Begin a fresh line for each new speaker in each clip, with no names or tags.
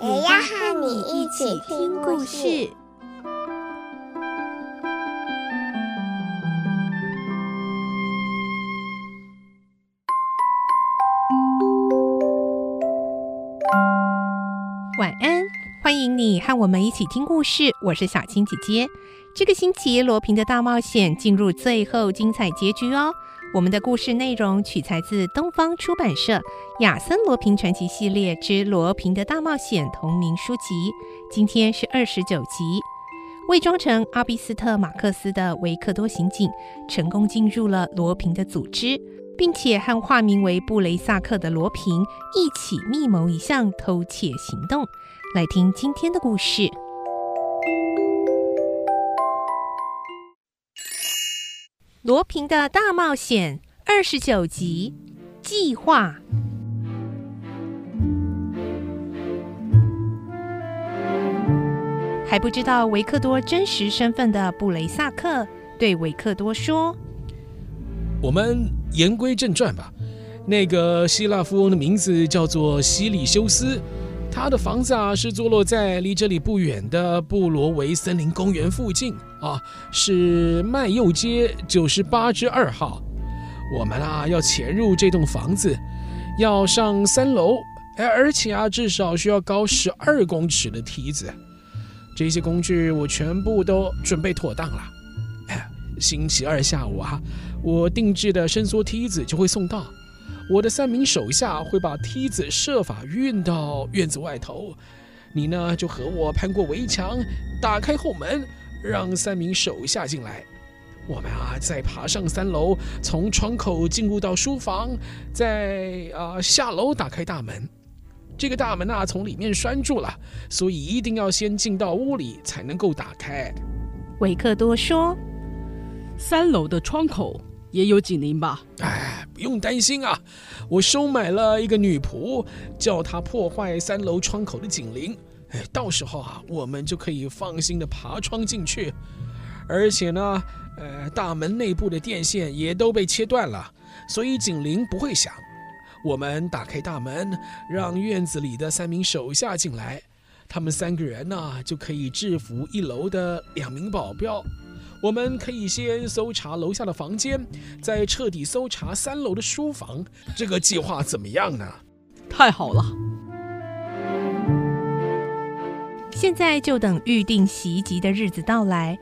也要和你一起听故事。
晚安，欢迎你和我们一起听故事。我是小青姐姐。这个星期，罗平的大冒险进入最后精彩结局哦。我们的故事内容取材自东方出版社《亚森罗平传奇系列之罗平的大冒险》同名书籍。今天是二十九集。伪装成阿比斯特马克斯的维克多刑警成功进入了罗平的组织，并且和化名为布雷萨克的罗平一起密谋一项偷窃行动。来听今天的故事。罗平的大冒险二十九集计划。还不知道维克多真实身份的布雷萨克对维克多说：“
我们言归正传吧。那个希腊富翁的名字叫做西里修斯，他的房子啊是坐落在离这里不远的布罗维森林公园附近。”啊，是麦右街九十八之二号。我们啊要潜入这栋房子，要上三楼，哎，而且啊至少需要高十二公尺的梯子。这些工具我全部都准备妥当了。哎，星期二下午啊，我定制的伸缩梯子就会送到。我的三名手下会把梯子设法运到院子外头。你呢就和我攀过围墙，打开后门。让三名手下进来，我们啊再爬上三楼，从窗口进入到书房，再啊下楼打开大门。这个大门啊从里面拴住了，所以一定要先进到屋里才能够打开。
维克多说：“
三楼的窗口也有警铃吧？”
哎，不用担心啊，我收买了一个女仆，叫她破坏三楼窗口的警铃。哎，到时候啊，我们就可以放心的爬窗进去，而且呢，呃，大门内部的电线也都被切断了，所以警铃不会响。我们打开大门，让院子里的三名手下进来，他们三个人呢，就可以制服一楼的两名保镖。我们可以先搜查楼下的房间，再彻底搜查三楼的书房。这个计划怎么样呢？
太好了。
现在就等预定袭击的日子到来。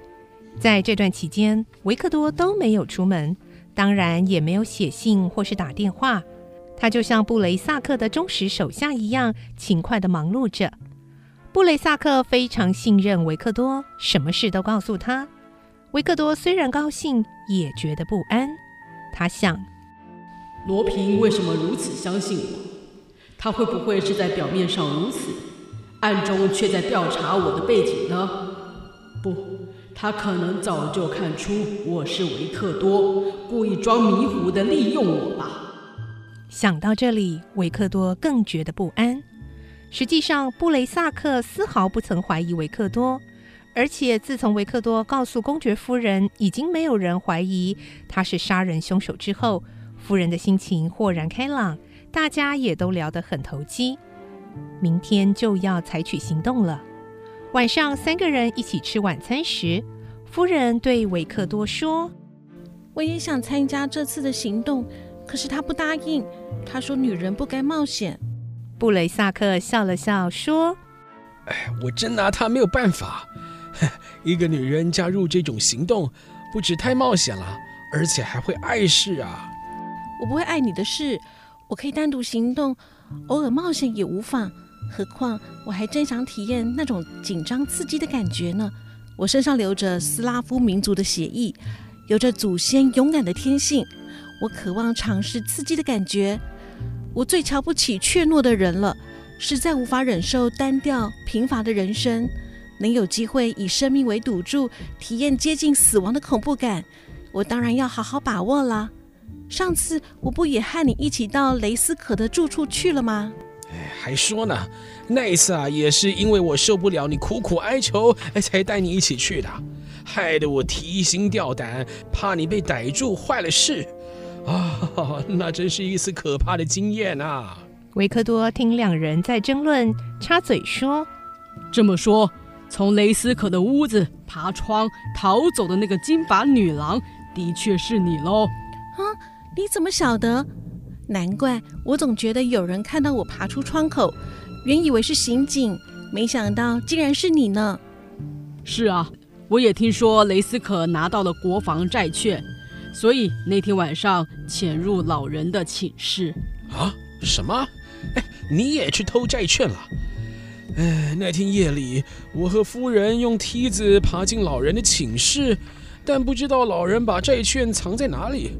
在这段期间，维克多都没有出门，当然也没有写信或是打电话。他就像布雷萨克的忠实手下一样，勤快地忙碌着。布雷萨克非常信任维克多，什么事都告诉他。维克多虽然高兴，也觉得不安。他想：
罗平为什么如此相信我？他会不会是在表面上如此？暗中却在调查我的背景呢？不，他可能早就看出我是维克多，故意装迷糊的利用我吧。
想到这里，维克多更觉得不安。实际上，布雷萨克丝毫不曾怀疑维克多，而且自从维克多告诉公爵夫人已经没有人怀疑他是杀人凶手之后，夫人的心情豁然开朗，大家也都聊得很投机。明天就要采取行动了。晚上，三个人一起吃晚餐时，夫人对维克多说：“
我也想参加这次的行动，可是他不答应。他说女人不该冒险。”
布雷萨克笑了笑说：“
哎，我真拿他没有办法。一个女人加入这种行动，不止太冒险了，而且还会碍事啊。”
我不会碍你的事，我可以单独行动。偶尔冒险也无妨，何况我还真想体验那种紧张刺激的感觉呢。我身上流着斯拉夫民族的血液，有着祖先勇敢的天性。我渴望尝试刺激的感觉。我最瞧不起怯懦的人了，实在无法忍受单调贫乏的人生，能有机会以生命为赌注，体验接近死亡的恐怖感，我当然要好好把握了。上次我不也和你一起到雷斯可的住处去了吗？
哎，还说呢，那一次啊，也是因为我受不了你苦苦哀求，哎，才带你一起去的，害得我提心吊胆，怕你被逮住坏了事。啊，那真是一次可怕的经验啊！
维克多听两人在争论，插嘴说：“
这么说，从雷斯可的屋子爬窗逃走的那个金发女郎，的确是你喽？”
啊，你怎么晓得？难怪我总觉得有人看到我爬出窗口，原以为是刑警，没想到竟然是你呢。
是啊，我也听说雷斯可拿到了国防债券。所以那天晚上潜入老人的寝室
啊？什么？哎，你也去偷债券了？哎，那天夜里，我和夫人用梯子爬进老人的寝室，但不知道老人把债券藏在哪里。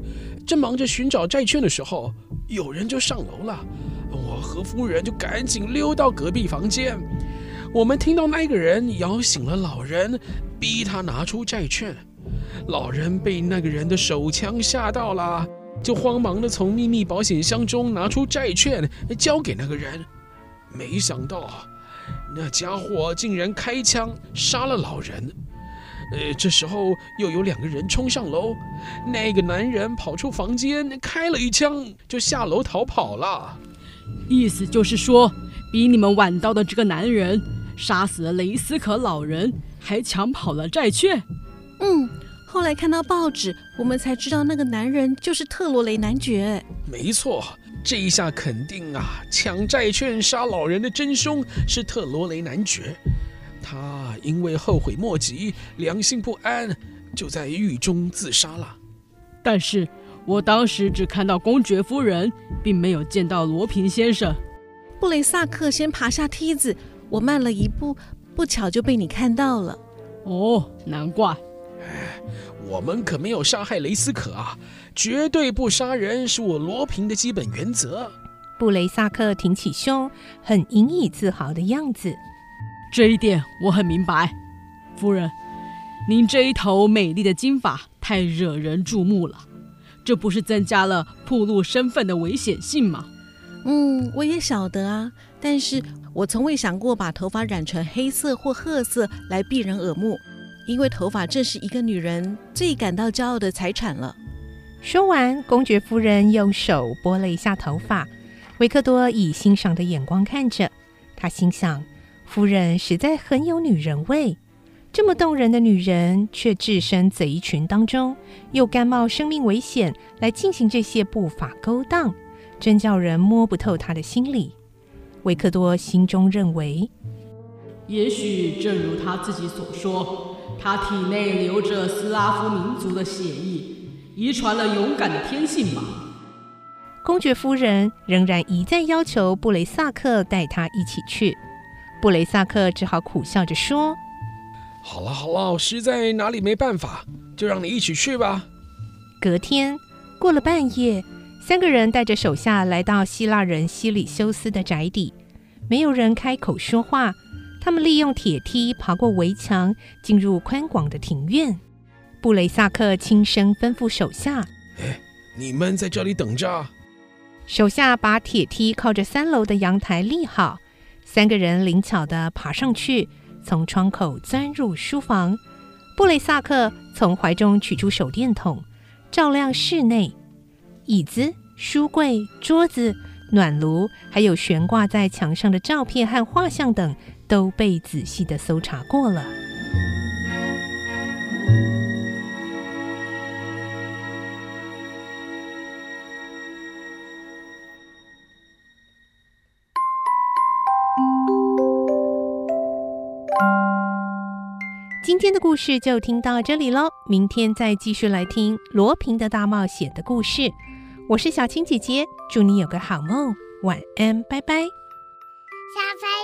正忙着寻找债券的时候，有人就上楼了。我和夫人就赶紧溜到隔壁房间。我们听到那个人摇醒了老人，逼他拿出债券。老人被那个人的手枪吓到了，就慌忙地从秘密保险箱中拿出债券交给那个人。没想到，那家伙竟然开枪杀了老人。呃，这时候又有两个人冲上楼，那个男人跑出房间开了一枪，就下楼逃跑了。
意思就是说，比你们晚到的这个男人杀死了雷斯可老人，还抢跑了债券。
嗯。后来看到报纸，我们才知道那个男人就是特罗雷男爵。
没错，这一下肯定啊，抢债券杀老人的真凶是特罗雷男爵。他因为后悔莫及，良心不安，就在狱中自杀了。
但是我当时只看到公爵夫人，并没有见到罗平先生。
布雷萨克先爬下梯子，我慢了一步，不巧就被你看到了。
哦，难怪。
我们可没有杀害雷斯可啊！绝对不杀人是我罗平的基本原则。
布雷萨克挺起胸，很引以自豪的样子。
这一点我很明白，夫人，您这一头美丽的金发太惹人注目了，这不是增加了暴露身份的危险性吗？
嗯，我也晓得啊，但是我从未想过把头发染成黑色或褐色来避人耳目。因为头发正是一个女人最感到骄傲的财产了。
说完，公爵夫人用手拨了一下头发，维克多以欣赏的眼光看着，他心想：夫人实在很有女人味。这么动人的女人，却置身贼群当中，又甘冒生命危险来进行这些不法勾当，真叫人摸不透她的心理。维克多心中认为，
也许正如他自己所说。他体内流着斯拉夫民族的血液，遗传了勇敢的天性吧。
公爵夫人仍然一再要求布雷萨克带她一起去，布雷萨克只好苦笑着说：“
好了好了，实在哪里没办法，就让你一起去吧。”
隔天过了半夜，三个人带着手下来到希腊人西里修斯的宅邸，没有人开口说话。他们利用铁梯爬过围墙，进入宽广的庭院。布雷萨克轻声吩咐手下：“
哎，你们在这里等着。”
手下把铁梯靠着三楼的阳台立好，三个人灵巧地爬上去，从窗口钻入书房。布雷萨克从怀中取出手电筒，照亮室内，椅子、书柜、桌子、暖炉，还有悬挂在墙上的照片和画像等。都被仔细的搜查过了。今天的故事就听到这里喽，明天再继续来听罗平的大冒险的故事。我是小青姐姐，祝你有个好梦，晚安，拜拜。
小朋，